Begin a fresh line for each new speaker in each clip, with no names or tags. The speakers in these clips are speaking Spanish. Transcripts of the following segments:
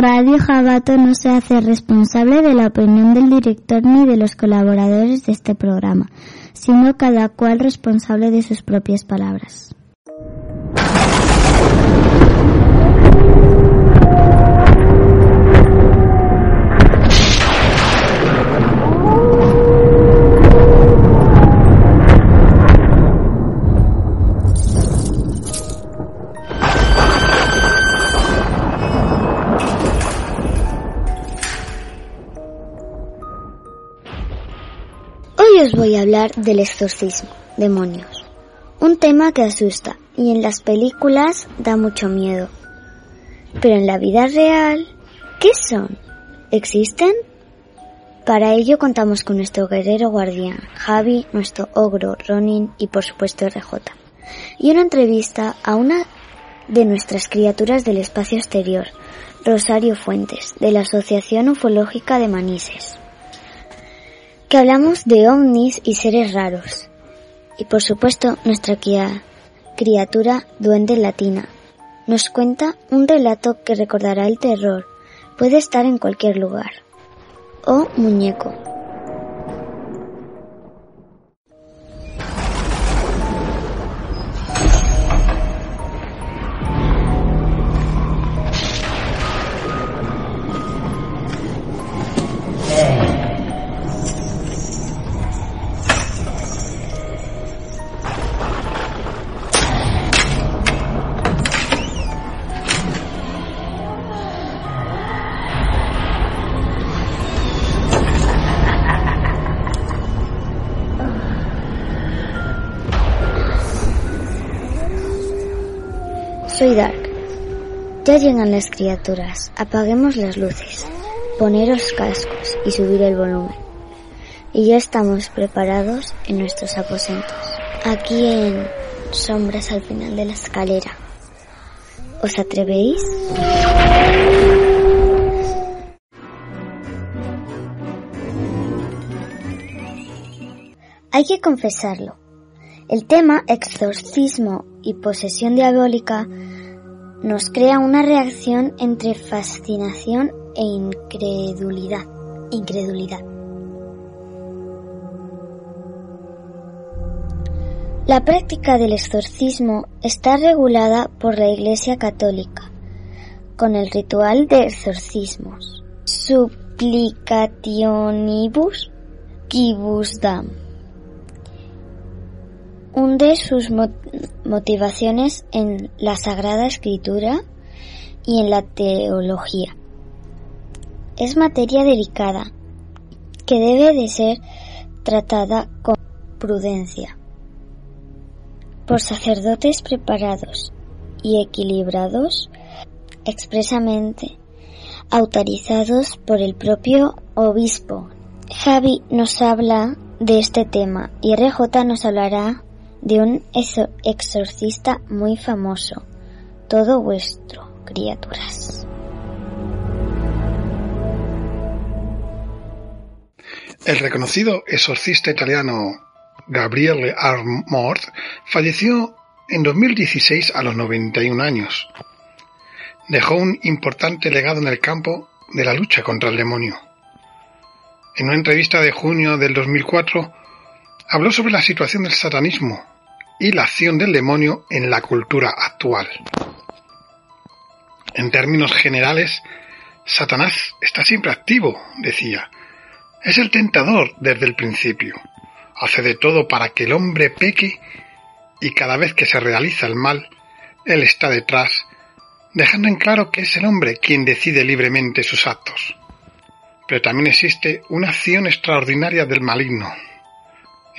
Radio Jabato no se hace responsable de la opinión del director ni de los colaboradores de este programa, sino cada cual responsable de sus propias palabras. Voy a hablar del exorcismo, demonios. Un tema que asusta y en las películas da mucho miedo. Pero en la vida real, ¿qué son? ¿Existen? Para ello contamos con nuestro guerrero guardián, Javi, nuestro ogro, Ronin y por supuesto RJ. Y una entrevista a una de nuestras criaturas del espacio exterior, Rosario Fuentes, de la Asociación Ufológica de Manises que hablamos de ovnis y seres raros. Y por supuesto nuestra criatura duende latina nos cuenta un relato que recordará el terror. Puede estar en cualquier lugar. O muñeco. Llegan las criaturas. Apaguemos las luces, poneros cascos y subir el volumen. Y ya estamos preparados en nuestros aposentos. Aquí en sombras al final de la escalera. ¿Os atrevéis? Hay que confesarlo. El tema exorcismo y posesión diabólica nos crea una reacción entre fascinación e incredulidad. Incredulidad. La práctica del exorcismo está regulada por la Iglesia Católica con el ritual de exorcismos Supplicationibus Quibus Dam hunde sus motivaciones en la Sagrada Escritura y en la teología. Es materia delicada que debe de ser tratada con prudencia por sacerdotes preparados y equilibrados expresamente autorizados por el propio obispo. Javi nos habla de este tema y RJ nos hablará de un exorcista muy famoso. Todo vuestro, criaturas.
El reconocido exorcista italiano Gabriele Armort falleció en 2016 a los 91 años. Dejó un importante legado en el campo de la lucha contra el demonio. En una entrevista de junio del 2004 habló sobre la situación del satanismo y la acción del demonio en la cultura actual. En términos generales, Satanás está siempre activo, decía. Es el tentador desde el principio. Hace de todo para que el hombre peque y cada vez que se realiza el mal, él está detrás, dejando en claro que es el hombre quien decide libremente sus actos. Pero también existe una acción extraordinaria del maligno,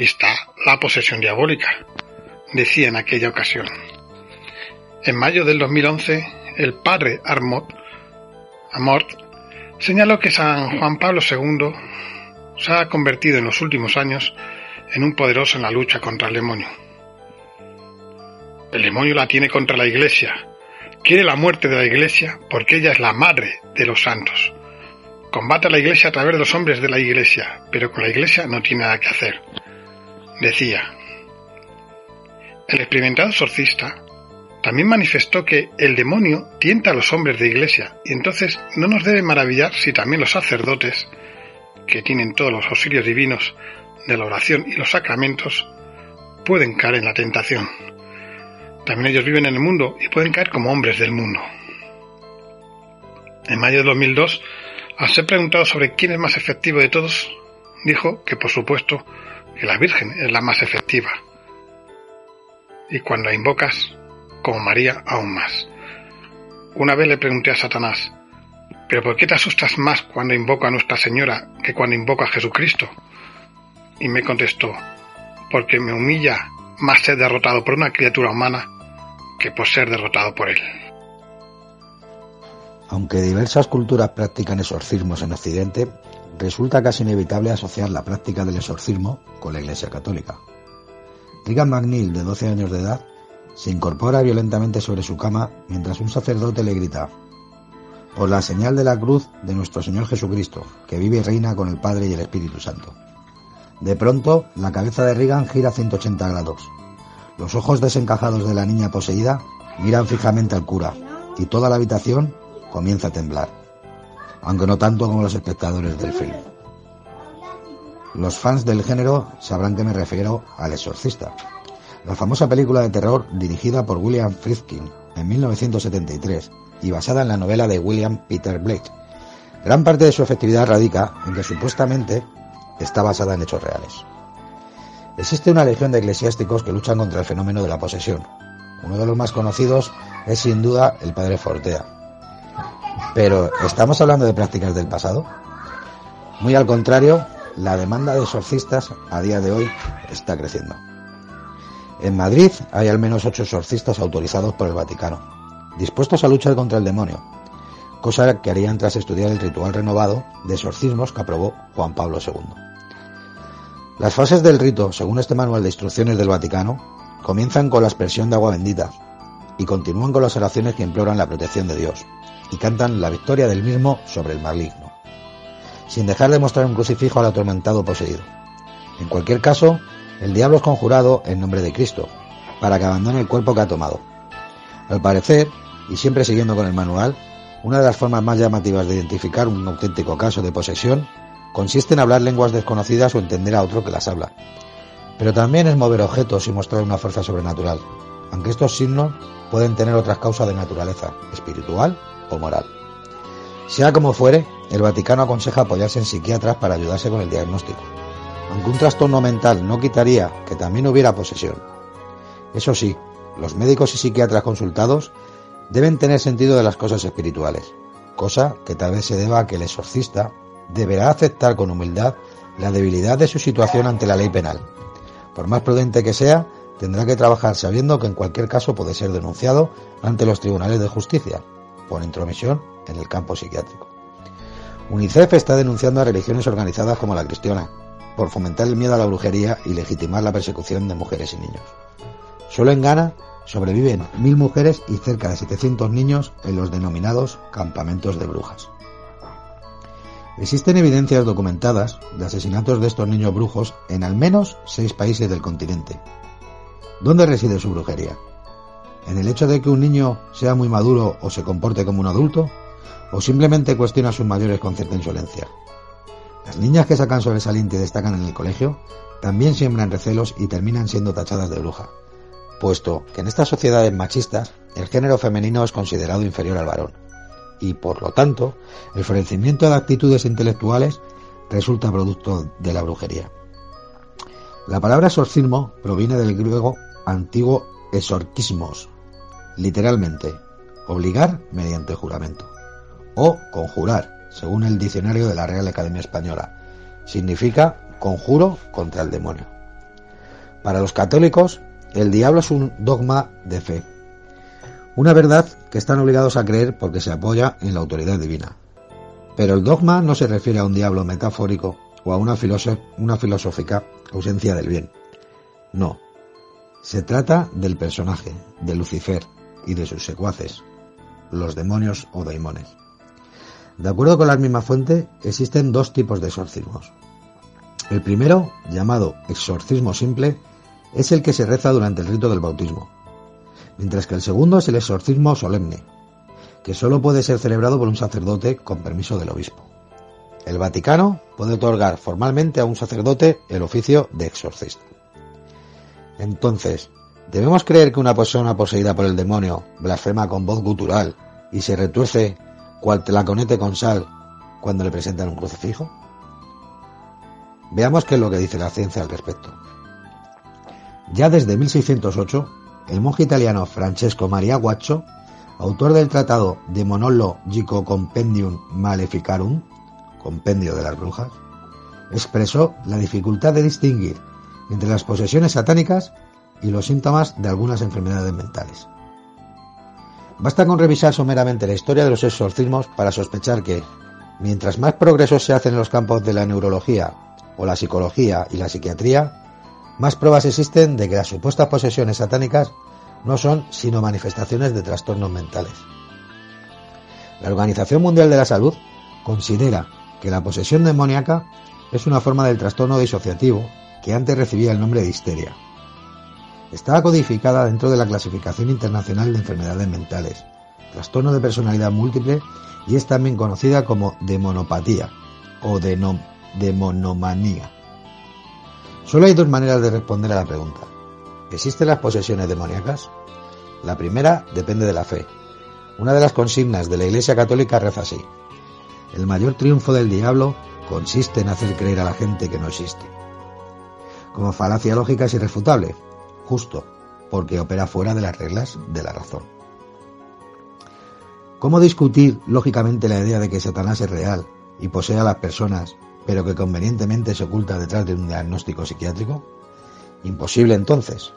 está la posesión diabólica, decía en aquella ocasión. En mayo del 2011, el padre Armot, señaló que San Juan Pablo II se ha convertido en los últimos años en un poderoso en la lucha contra el demonio. El demonio la tiene contra la Iglesia, quiere la muerte de la Iglesia porque ella es la madre de los santos. Combate a la Iglesia a través de los hombres de la Iglesia, pero con la Iglesia no tiene nada que hacer decía, el experimentado exorcista También manifestó que el demonio tienta a los hombres de iglesia y entonces no nos debe maravillar si también los sacerdotes, que tienen todos los auxilios divinos de la oración y los sacramentos, pueden caer en la tentación. También ellos viven en el mundo y pueden caer como hombres del mundo. En mayo de 2002, al ser preguntado sobre quién es más efectivo de todos, dijo que por supuesto que la Virgen es la más efectiva. Y cuando la invocas, como María, aún más. Una vez le pregunté a Satanás, ¿pero por qué te asustas más cuando invoco a Nuestra Señora que cuando invoco a Jesucristo? Y me contestó, porque me humilla más ser derrotado por una criatura humana que por ser derrotado por él.
Aunque diversas culturas practican exorcismos en Occidente, resulta casi inevitable asociar la práctica del exorcismo con la Iglesia Católica. Regan McNeil, de 12 años de edad, se incorpora violentamente sobre su cama mientras un sacerdote le grita, por la señal de la cruz de nuestro Señor Jesucristo, que vive y reina con el Padre y el Espíritu Santo. De pronto, la cabeza de Regan gira 180 grados. Los ojos desencajados de la niña poseída miran fijamente al cura y toda la habitación comienza a temblar, aunque no tanto como los espectadores del film. Los fans del género sabrán que me refiero al exorcista, la famosa película de terror dirigida por William Friedkin en 1973 y basada en la novela de William Peter Blake. Gran parte de su efectividad radica en que supuestamente está basada en hechos reales. Existe una legión de eclesiásticos que luchan contra el fenómeno de la posesión. Uno de los más conocidos es sin duda el padre Fortea. Pero, ¿estamos hablando de prácticas del pasado? Muy al contrario, la demanda de exorcistas a día de hoy está creciendo. En Madrid hay al menos ocho exorcistas autorizados por el Vaticano, dispuestos a luchar contra el demonio, cosa que harían tras estudiar el ritual renovado de exorcismos que aprobó Juan Pablo II. Las fases del rito, según este manual de instrucciones del Vaticano, comienzan con la aspersión de agua bendita y continúan con las oraciones que imploran la protección de Dios y cantan la victoria del mismo sobre el maligno, sin dejar de mostrar un crucifijo al atormentado poseído. En cualquier caso, el diablo es conjurado en nombre de Cristo, para que abandone el cuerpo que ha tomado. Al parecer, y siempre siguiendo con el manual, una de las formas más llamativas de identificar un auténtico caso de posesión consiste en hablar lenguas desconocidas o entender a otro que las habla. Pero también es mover objetos y mostrar una fuerza sobrenatural, aunque estos signos pueden tener otras causas de naturaleza, espiritual o moral. Sea como fuere, el Vaticano aconseja apoyarse en psiquiatras para ayudarse con el diagnóstico aunque un trastorno mental no quitaría que también hubiera posesión. Eso sí, los médicos y psiquiatras consultados deben tener sentido de las cosas espirituales, cosa que tal vez se deba a que el exorcista deberá aceptar con humildad la debilidad de su situación ante la ley penal. Por más prudente que sea, tendrá que trabajar sabiendo que en cualquier caso puede ser denunciado ante los tribunales de justicia por intromisión en el campo psiquiátrico. UNICEF está denunciando a religiones organizadas como la cristiana, por fomentar el miedo a la brujería y legitimar la persecución de mujeres y niños. Solo en Ghana sobreviven mil mujeres y cerca de 700 niños en los denominados campamentos de brujas. Existen evidencias documentadas de asesinatos de estos niños brujos en al menos seis países del continente. ¿Dónde reside su brujería? ¿En el hecho de que un niño sea muy maduro o se comporte como un adulto? ¿O simplemente cuestiona a sus mayores con cierta insolencia? Las niñas que sacan sobresaliente y destacan en el colegio también siembran recelos y terminan siendo tachadas de bruja, puesto que en estas sociedades machistas el género femenino es considerado inferior al varón, y por lo tanto el florecimiento de actitudes intelectuales resulta producto de la brujería. La palabra exorcismo proviene del griego antiguo exorquismos, literalmente obligar mediante juramento, o conjurar, según el diccionario de la Real Academia Española. Significa conjuro contra el demonio. Para los católicos, el diablo es un dogma de fe, una verdad que están obligados a creer porque se apoya en la autoridad divina. Pero el dogma no se refiere a un diablo metafórico o a una, filosófica ausencia del bien. No. Se trata del personaje, de Lucifer y de sus secuaces, los demonios o daimones. De acuerdo con la misma fuente, existen dos tipos de exorcismos. El primero, llamado exorcismo simple, es el que se reza durante el rito del bautismo. mientras que el segundo es el exorcismo solemne, que solo puede ser celebrado por un sacerdote con permiso del obispo. El Vaticano puede otorgar formalmente a un sacerdote el oficio de exorcista. Entonces, ¿debemos creer que una persona poseída por el demonio blasfema con voz gutural y se retuerce cual telaconete con sal cuando le presentan un crucifijo? Veamos qué es lo que dice la ciencia al respecto. Ya desde 1608, el monje italiano Francesco Maria Guaccio, autor del tratado de Monolo Gico Compendium Maleficarum, compendio de las brujas, expresó la dificultad de distinguir entre las posesiones satánicas y los síntomas de algunas enfermedades mentales. Basta con revisar someramente la historia de los exorcismos para sospechar que, mientras más progresos se hacen en los campos de la neurología o la psicología y la psiquiatría, más pruebas existen de que las supuestas posesiones satánicas no son sino manifestaciones de trastornos mentales. La Organización Mundial de la Salud considera que la posesión demoníaca es una forma del trastorno disociativo que antes recibía el nombre de histeria. Estaba codificada dentro de la clasificación internacional de enfermedades mentales, trastorno de personalidad múltiple y es también conocida como demonopatía o demonomanía. Solo hay dos maneras de responder a la pregunta. ¿Existen las posesiones demoníacas? La primera depende de la fe. Una de las consignas de la Iglesia Católica reza así. El mayor triunfo del diablo consiste en hacer creer a la gente que no existe. Como falacia lógica es irrefutable, justo, porque opera fuera de las reglas de la razón. ¿Cómo discutir lógicamente la idea de que Satanás es real y posee a las personas, pero que convenientemente se oculta detrás de un diagnóstico psiquiátrico? Imposible entonces.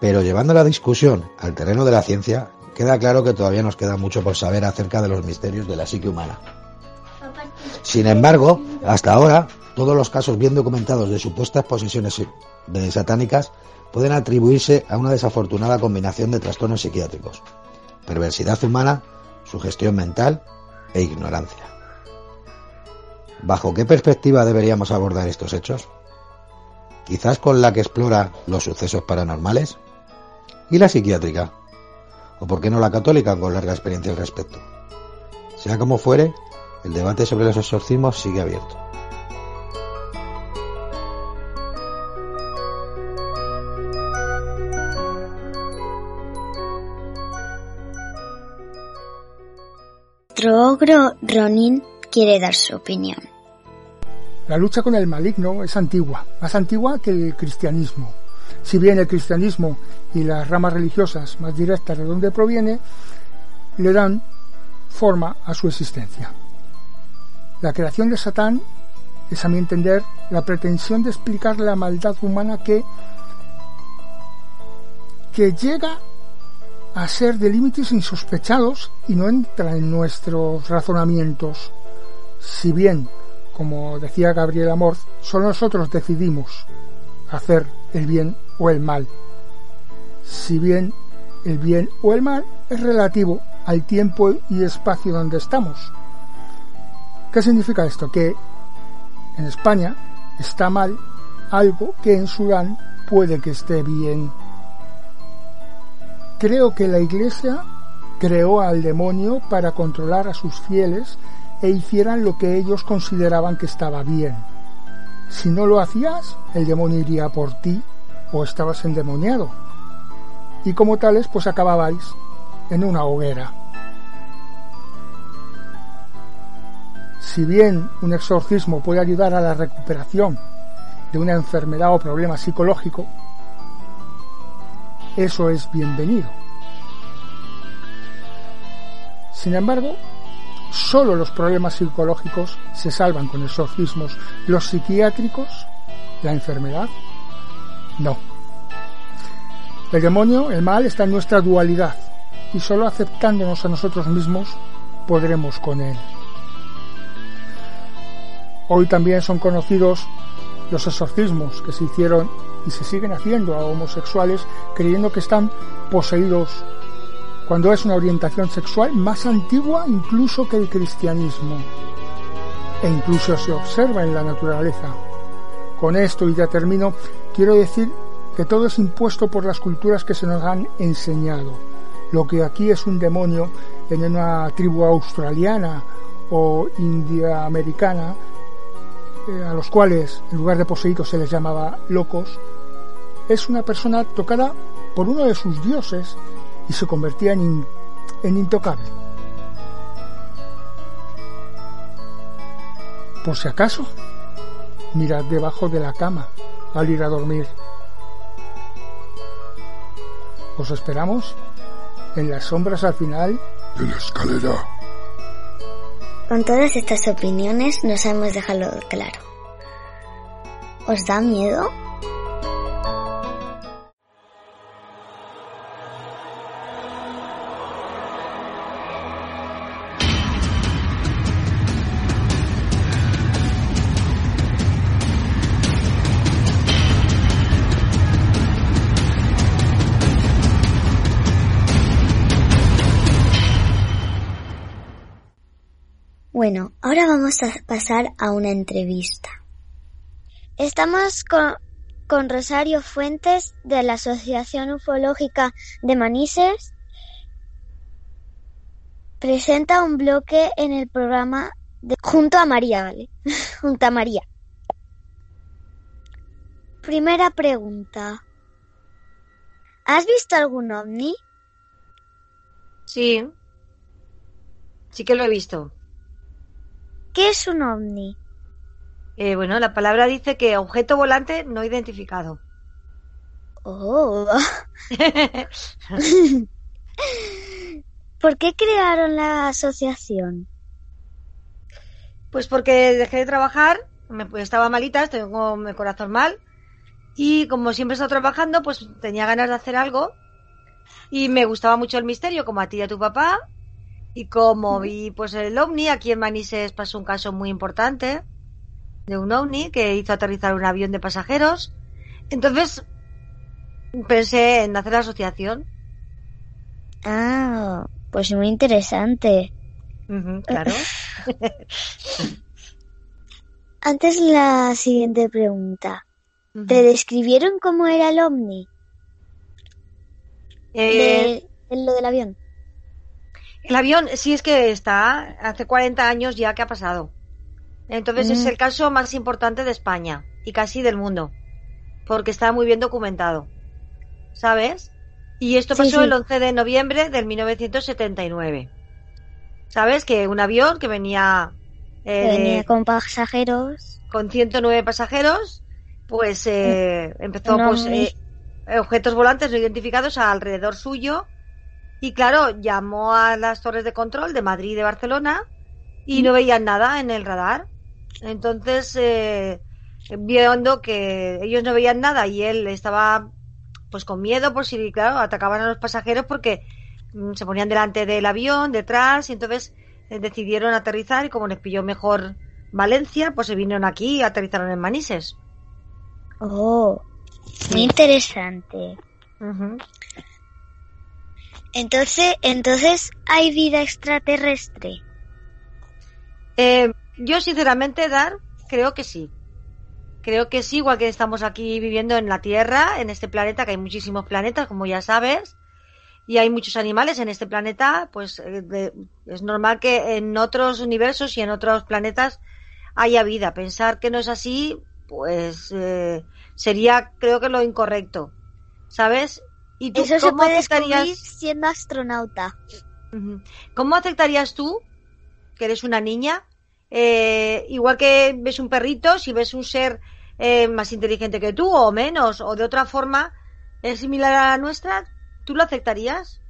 Pero llevando la discusión al terreno de la ciencia, queda claro que todavía nos queda mucho por saber acerca de los misterios de la psique humana. Sin embargo, hasta ahora, todos los casos bien documentados de supuestas posesiones satánicas pueden atribuirse a una desafortunada combinación de trastornos psiquiátricos, perversidad humana, sugestión mental e ignorancia. ¿Bajo qué perspectiva deberíamos abordar estos hechos? Quizás con la que explora los sucesos paranormales y la psiquiátrica, o por qué no la católica con larga experiencia al respecto. Sea como fuere, el debate sobre los exorcismos sigue abierto.
Ronin quiere dar su opinión.
La lucha con el maligno es antigua, más antigua que el cristianismo. Si bien el cristianismo y las ramas religiosas más directas de donde proviene le dan forma a su existencia. La creación de Satán es a mi entender la pretensión de explicar la maldad humana que, que llega a ser de límites insospechados y no entra en nuestros razonamientos. Si bien como decía Gabriel Amor, solo nosotros decidimos hacer el bien o el mal. Si bien el bien o el mal es relativo al tiempo y espacio donde estamos. ¿Qué significa esto? Que en España está mal algo que en Sudán puede que esté bien. Creo que la Iglesia creó al demonio para controlar a sus fieles e hicieran lo que ellos consideraban que estaba bien. Si no lo hacías, el demonio iría por ti o estabas endemoniado. Y como tales, pues acababais en una hoguera. Si bien un exorcismo puede ayudar a la recuperación de una enfermedad o problema psicológico, eso es bienvenido. Sin embargo, Solo los problemas psicológicos se salvan con exorcismos. Los psiquiátricos, la enfermedad, no. El demonio, el mal, está en nuestra dualidad y solo aceptándonos a nosotros mismos podremos con él. Hoy también son conocidos los exorcismos que se hicieron y se siguen haciendo a homosexuales creyendo que están poseídos cuando es una orientación sexual más antigua incluso que el cristianismo, e incluso se observa en la naturaleza. Con esto, y ya termino, quiero decir que todo es impuesto por las culturas que se nos han enseñado. Lo que aquí es un demonio en una tribu australiana o india americana, eh, a los cuales en lugar de poseídos se les llamaba locos, es una persona tocada por uno de sus dioses y se convertía en, en intocable. Por si acaso, mirad debajo de la cama al ir a dormir. Os esperamos en las sombras al final
de la escalera.
Con todas estas opiniones nos hemos dejado claro. ¿Os da miedo? Bueno, ahora vamos a pasar a una entrevista. Estamos con, con Rosario Fuentes de la Asociación Ufológica de Manises. Presenta un bloque en el programa de, junto a María, ¿vale? junto a María. Primera pregunta. ¿Has visto algún ovni?
Sí. Sí que lo he visto.
¿Qué es un ovni?
Eh, bueno, la palabra dice que objeto volante no identificado.
Oh. ¿Por qué crearon la asociación?
Pues porque dejé de trabajar, me, pues, estaba malita, tengo el corazón mal, y como siempre he estado trabajando, pues tenía ganas de hacer algo, y me gustaba mucho el misterio, como a ti y a tu papá, y como vi pues el ovni, aquí en Manises pasó un caso muy importante de un ovni que hizo aterrizar un avión de pasajeros. Entonces pensé en hacer la asociación.
Ah, pues muy interesante.
Claro.
Antes la siguiente pregunta. ¿Te describieron cómo era el ovni?
Eh,
De- en lo del avión.
El avión sí es que está hace 40 años ya que ha pasado. Entonces es
Mm.
el caso más importante de España y casi del mundo, porque está muy bien documentado. ¿Sabes? Y esto pasó
sí.
el 11 de noviembre del 1979. ¿Sabes? Que un avión que venía, eh,
venía con pasajeros.
con 109 pasajeros, pues eh, empezó
Un
pues eh, objetos volantes no identificados alrededor suyo y claro, llamó a las torres de control de Madrid y de Barcelona y no veían nada en el radar. Entonces, eh, viendo que ellos no veían nada y él estaba pues con miedo por si, claro, atacaban a los pasajeros porque mm, se ponían delante del avión, detrás, y entonces eh, decidieron aterrizar y como les pilló mejor Valencia, pues se vinieron aquí y aterrizaron en Manises.
Oh, muy interesante.
Ujú.
Entonces, entonces hay vida extraterrestre.
Eh, yo sinceramente, Dar, creo que sí. Creo que sí, igual que estamos aquí viviendo en la Tierra, en este planeta, que hay muchísimos planetas, como ya sabes, y hay muchos animales en este planeta, pues eh, es normal que en otros universos y en otros planetas haya vida. Pensar que no es así, pues eh, sería, creo que lo incorrecto, ¿sabes? ¿Y tú
Eso se puede descubrir siendo astronauta.
¿Cómo aceptarías tú, que eres una niña, eh, igual que ves un perrito, si ves un ser eh, más inteligente que tú o menos, o de otra forma es similar a la nuestra, ¿tú lo aceptarías?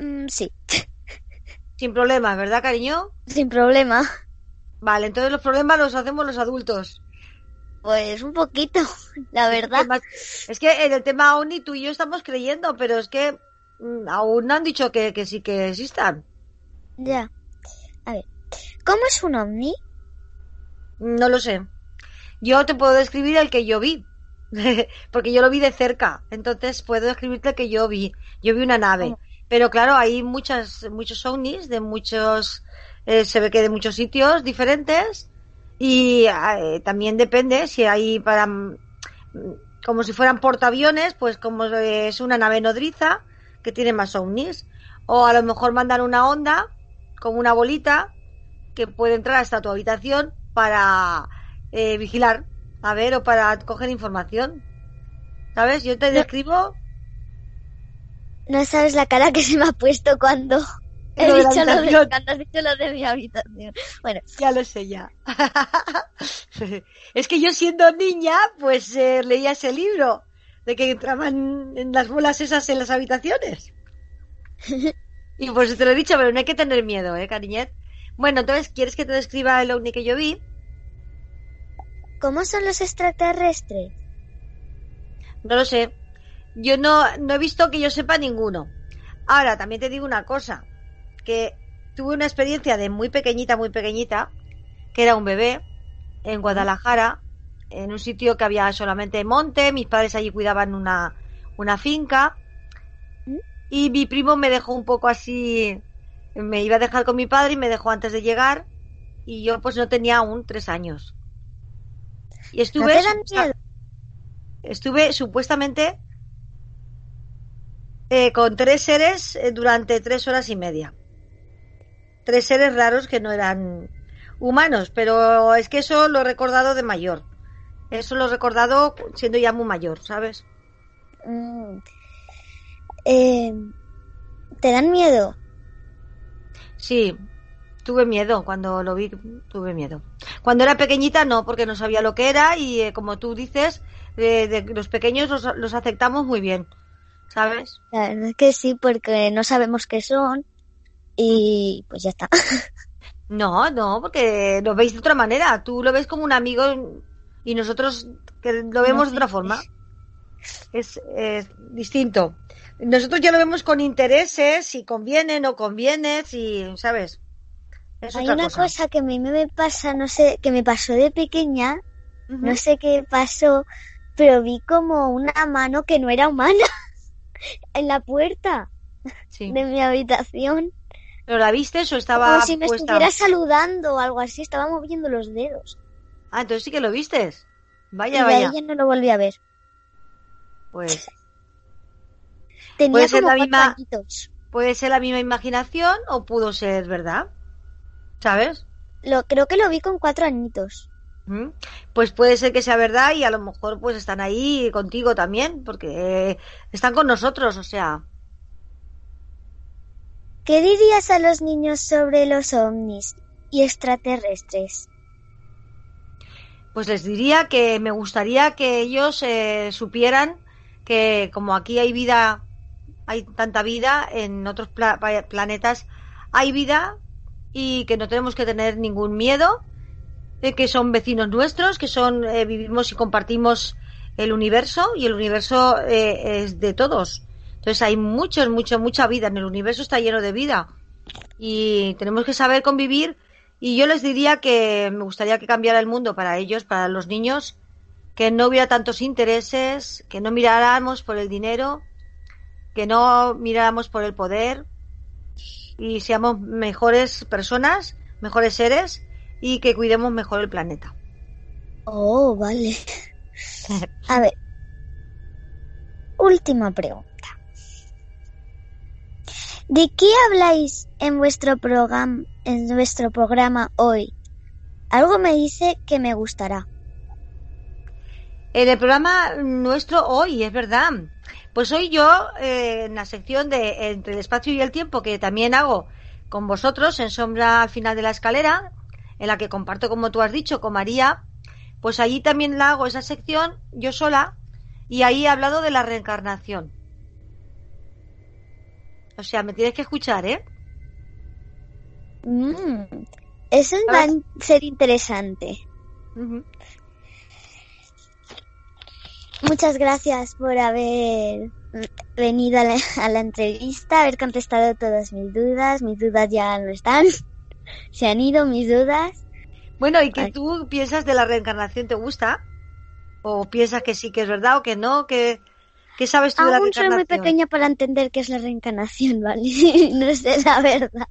Mm, sí,
Sin problemas, ¿verdad, cariño?
sin problema.
Vale, entonces los problemas los hacemos los adultos.
Pues un poquito, la verdad.
Es que en el tema OVNI tú y yo estamos creyendo, pero es que mm, aún no han dicho que, que sí que existan.
Ya. A ver, ¿cómo es un ovni?
No lo sé. Yo te puedo describir el que yo vi, porque yo lo vi de cerca. Entonces puedo describirte el que yo vi. Yo vi una nave.
Oh.
Pero claro, hay muchas, muchos ovnis de muchos, eh, se ve que de muchos sitios diferentes. Y eh, también depende si hay para, mm, como si fueran portaaviones, pues como es una nave nodriza que tiene más ovnis. O a lo mejor mandan una onda como una bolita que puede entrar hasta tu habitación para eh, vigilar, a ver, o para coger información. ¿Sabes? Yo te describo.
No sabes la cara que se me ha puesto cuando he
Lo
dicho lo de, has dicho lo de mi habitación. Bueno,
Ya lo sé ya. es que yo siendo niña, pues eh, leía ese libro de que entraban en las bolas esas en las habitaciones. y pues te lo he dicho, pero no hay que tener miedo, ¿eh, cariñet? Bueno, entonces, ¿quieres que te describa el ovni que yo vi?
¿cómo son los extraterrestres?
No lo sé. Yo no, no he visto que yo sepa ninguno. Ahora, también te digo una cosa, que tuve una experiencia de muy pequeñita, muy pequeñita, que era un bebé en Guadalajara, en un sitio que había solamente monte, mis padres allí cuidaban una, una finca, y mi primo me dejó un poco así, me iba a dejar con mi padre y me dejó antes de llegar, y yo pues no tenía aún tres años. Y
¿No
estuve... Estuve supuestamente eh, con tres seres eh, durante tres horas y media. Tres seres raros que no eran humanos, pero es que eso lo he recordado de mayor. Eso lo he recordado siendo ya muy mayor, ¿sabes?
Mm. Eh, ¿Te dan miedo?
Sí, tuve miedo cuando lo vi, tuve miedo. Cuando era pequeñita no, porque no sabía lo que era y eh, como tú dices, de, de los pequeños los, los aceptamos muy bien, ¿sabes?
La verdad es que sí, porque no sabemos qué son y pues ya está.
No, no, porque lo veis de otra manera. Tú lo ves como un amigo y nosotros que lo vemos de otra forma. Es, es distinto. Nosotros ya lo vemos con intereses, si conviene, no conviene, si, ¿sabes? Es
Hay
otra
una
cosa.
cosa que a mí me pasa, no sé, que me pasó de pequeña, no sé qué pasó, pero vi como una mano que no era humana en la puerta
Sí.
de mi habitación.
¿Pero la viste o estaba
Como si me
puesta?
estuviera saludando o algo así, estaba moviendo los dedos.
Ah, entonces sí que lo vistes.
y
Vaya,
de
vaya.
ahí ya no lo volví a ver.
Pues
Tenía
Puede ser la misma-
añitos.
puede ser la misma imaginación o pudo ser verdad. ¿Sabes?
Lo, creo que lo vi con cuatro añitos.
¿Mm? Pues puede ser que sea verdad y a lo mejor pues están ahí contigo también, porque eh, están con nosotros, o sea,
¿Qué dirías a los niños sobre los ovnis y extraterrestres?
pues les diría que me gustaría que ellos eh, supieran que como aquí hay vida, hay tanta vida, en otros planetas hay vida y que no tenemos que tener ningún miedo, de que son vecinos nuestros, que son eh, vivimos y compartimos el universo y el universo eh, es de todos. Entonces hay muchos, mucho, mucha vida. En el universo está lleno de vida y tenemos que saber convivir. Y yo les diría que me gustaría que cambiara el mundo para ellos, para los niños, que no hubiera tantos intereses, que no miráramos por el dinero, que no miráramos por el poder y seamos mejores personas, mejores seres y que cuidemos mejor el planeta.
Oh, vale. A ver. Última pregunta. ¿De qué habláis en vuestro programa en vuestro programa hoy? Algo me dice que me gustará.
En el programa nuestro hoy, es verdad. Pues hoy yo, eh, en la sección de Entre el espacio y el tiempo, que también hago con vosotros en Sombra al final de la escalera, en la que comparto, como tú has dicho, con María, pues allí también la hago esa sección yo sola y ahí he hablado de la reencarnación. O sea, me tienes que escuchar, ¿eh?
Mm, eso va a ser interesante. Muchas gracias por haber venido a la, a la entrevista, haber contestado todas mis dudas. Mis dudas ya no están. Se han ido mis dudas.
Bueno, ¿y qué tú piensas de la reencarnación? ¿Te gusta? ¿O piensas que sí que es verdad o que no? ¿Qué, qué sabes tú de la
Aún soy
reencarnación?
muy pequeña para entender qué es la reencarnación, ¿vale? no sé la verdad.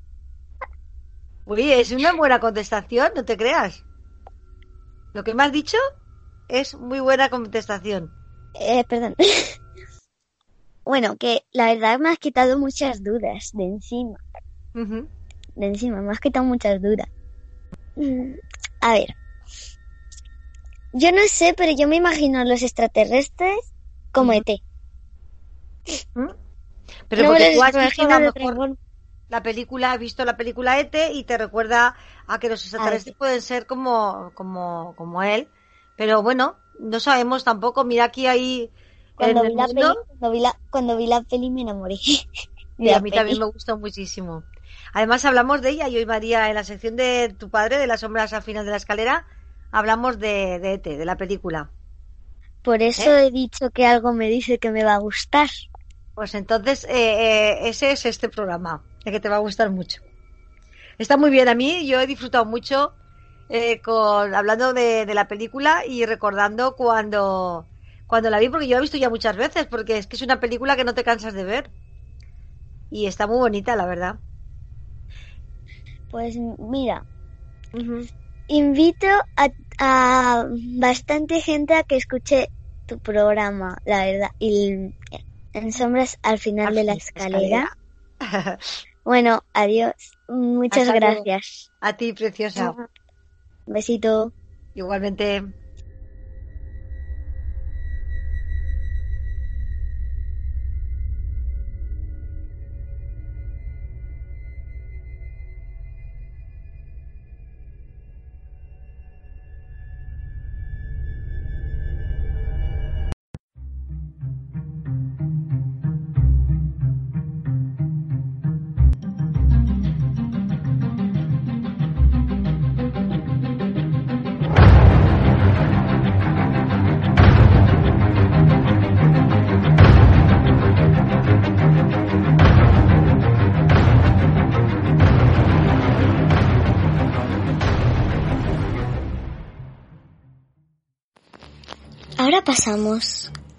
Uy, es una buena contestación, no te creas. Lo que me has dicho es muy buena contestación.
Eh, perdón. bueno, que la verdad me has quitado muchas dudas de encima. De encima, me has quitado muchas dudas. Mm, A ver. Yo no sé, pero yo me imagino a los extraterrestres como E ET.
¿Mm? Pero
No
porque tú has visto a lo mejor la película, has visto la película ET y te recuerda a que los extraterrestres pueden ser como, como, como él. Pero bueno, no sabemos tampoco. Mira aquí hay
Cuando vi, la peli, cuando, vi la, cuando vi la peli me enamoré.
Y a mí
peli.
también me gustó muchísimo. Además hablamos de ella, yo y María, en la sección de tu padre, de las sombras al final de la escalera, hablamos de, de ET, de la película.
Por eso
¿Eh?
he dicho que algo me dice que me va a gustar.
Pues entonces, eh, eh, ese es este programa, el que te va a gustar mucho. Está muy bien a mí, yo he disfrutado mucho eh, con hablando de, de la película y recordando cuando, cuando la vi, porque yo la he visto ya muchas veces, porque es que es una película que no te cansas de ver. Y está muy bonita, la verdad.
Pues mira, invito a, a bastante gente a que escuche tu programa, la verdad. Y en sombras al final
Al
de la escalera. Bueno, adiós. Muchas
Hasta luego.
gracias.
A ti, preciosa.
Besito.
Igualmente.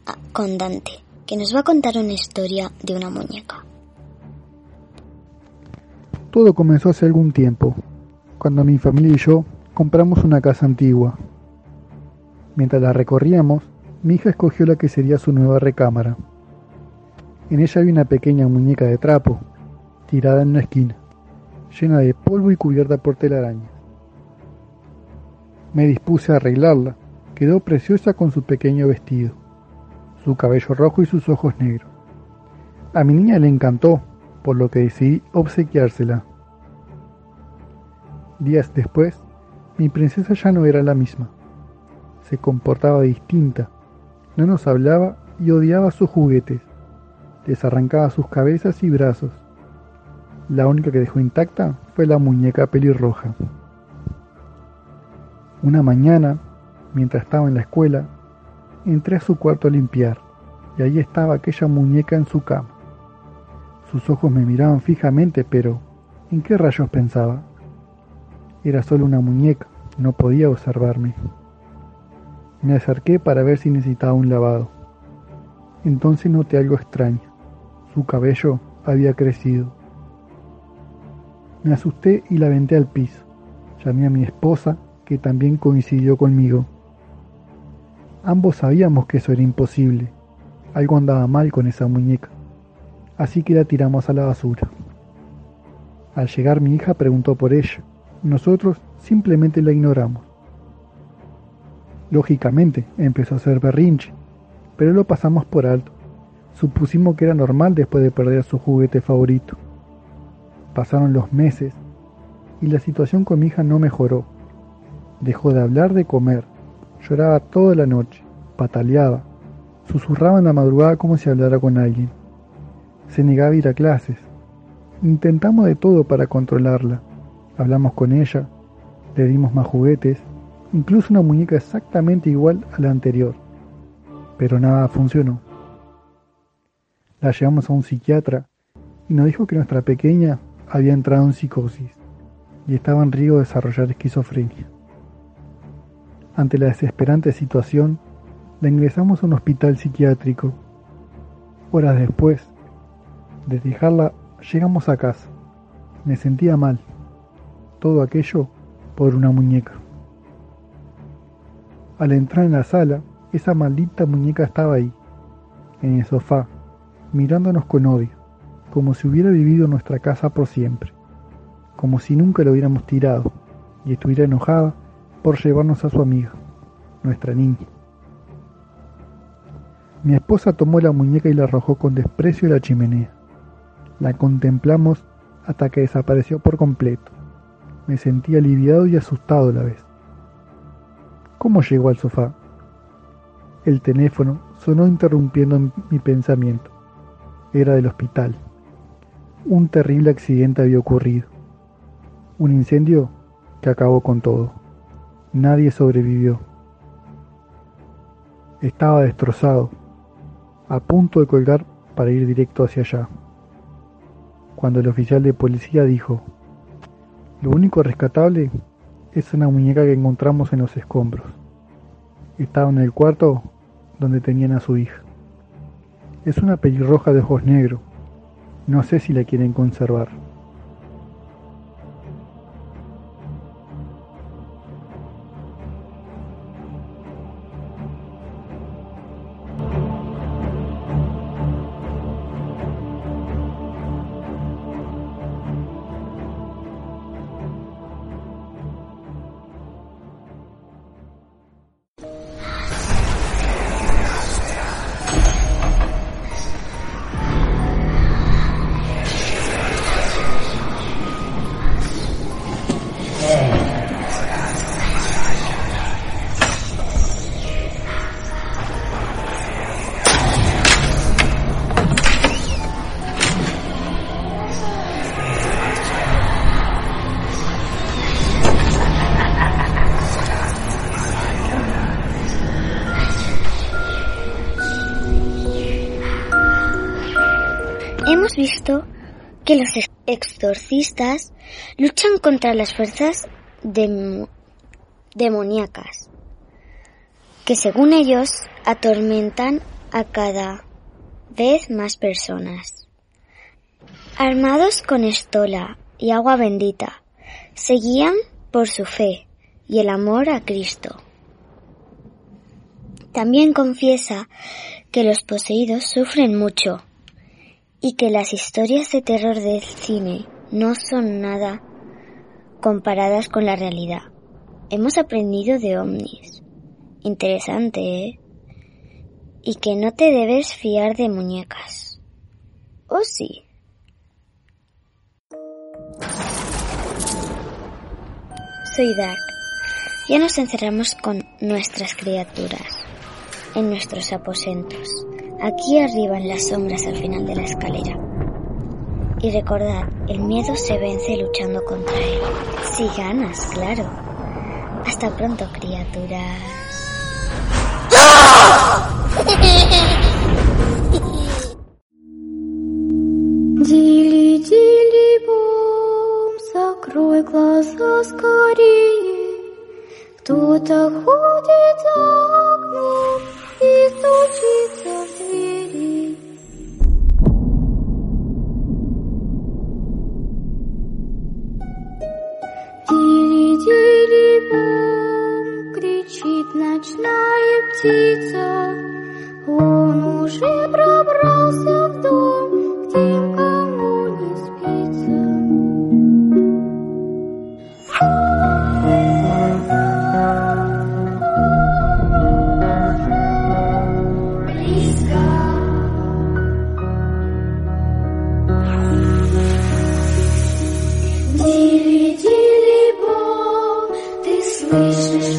A- con Dante, que nos va a contar una historia de una muñeca.
Todo comenzó hace algún tiempo, cuando mi familia y yo compramos una casa antigua. Mientras la recorríamos, mi hija escogió la que sería su nueva recámara. En ella había una pequeña muñeca de trapo, tirada en una esquina, llena de polvo y cubierta por telarañas. Me dispuse a arreglarla, quedó preciosa con su pequeño vestido, su cabello rojo y sus ojos negros. A mi niña le encantó, por lo que decidí obsequiársela. Días después, mi princesa ya no era la misma. Se comportaba distinta, no nos hablaba y odiaba sus juguetes. Les arrancaba sus cabezas y brazos. La única que dejó intacta fue la muñeca pelirroja. Una mañana, mientras estaba en la escuela, entré a su cuarto a limpiar y allí estaba aquella muñeca en su cama. Sus ojos me miraban fijamente, pero ¿en qué rayos pensaba? Era solo una muñeca, no podía observarme. Me acerqué para ver si necesitaba un lavado. Entonces noté algo extraño. Su cabello había crecido. Me asusté y la aventé al piso. Llamé a mi esposa, que también coincidió conmigo. Ambos sabíamos que eso era imposible. Algo andaba mal con esa muñeca así que la tiramos a la basura. Al llegar mi hija preguntó por ella. Nosotros simplemente la ignoramos. Lógicamente empezó a hacer berrinche, pero lo pasamos por alto. Supusimos que era normal después de perder su juguete favorito. Pasaron los meses y la situación con mi hija no mejoró. Dejó de hablar de comer, lloraba toda la noche, pataleaba, susurraba en la madrugada como si hablara con alguien se negaba a ir a clases. Intentamos de todo para controlarla. Hablamos con ella, le dimos más juguetes, incluso una muñeca exactamente igual a la anterior. Pero nada funcionó. La llevamos a un psiquiatra y nos dijo que nuestra pequeña había entrado en psicosis y estaba en riesgo de desarrollar esquizofrenia. Ante la desesperante situación, la ingresamos a un hospital psiquiátrico. Horas después, de dejarla, llegamos a casa. Me sentía mal. Todo aquello por una muñeca. Al entrar en la sala, Esa maldita muñeca estaba ahí, en el sofá, mirándonos con odio, como si hubiera vivido en nuestra casa por siempre, como si nunca lo hubiéramos tirado y estuviera enojada por llevarnos a su amiga, nuestra niña. Mi esposa tomó la muñeca y la arrojó con desprecio a la chimenea. La contemplamos hasta que desapareció por completo. Me sentí aliviado y asustado a la vez. ¿Cómo llegó al sofá? El teléfono sonó interrumpiendo mi pensamiento. Era del hospital. Un terrible accidente había ocurrido. Un incendio que acabó con todo. Nadie sobrevivió. Estaba destrozado a punto de colgar para ir directo hacia allá, cuando el oficial de policía dijo, lo único rescatable es una muñeca que encontramos en los escombros. Estaba en el cuarto donde tenían a su hija. Es una pelirroja de ojos negros. No sé si la quieren conservar.
Hemos visto que los exorcistas luchan contra las fuerzas demoníacas, que según ellos atormentan a cada vez más personas. Armados con estola y agua bendita, seguían por su fe y el amor a Cristo. También confiesa que los poseídos sufren mucho y que las historias de terror del cine no son nada comparadas con la realidad. Hemos aprendido de ovnis. Interesante, ¿eh? Y que no te debes fiar de muñecas. ¿O sí? Soy Dark. Ya nos encerramos con nuestras criaturas en nuestros aposentos aquí arriba en las sombras al final de la escalera. Y recordad, el miedo se vence luchando contra él. Si ganas, claro. Hasta pronto, criaturas.
pieces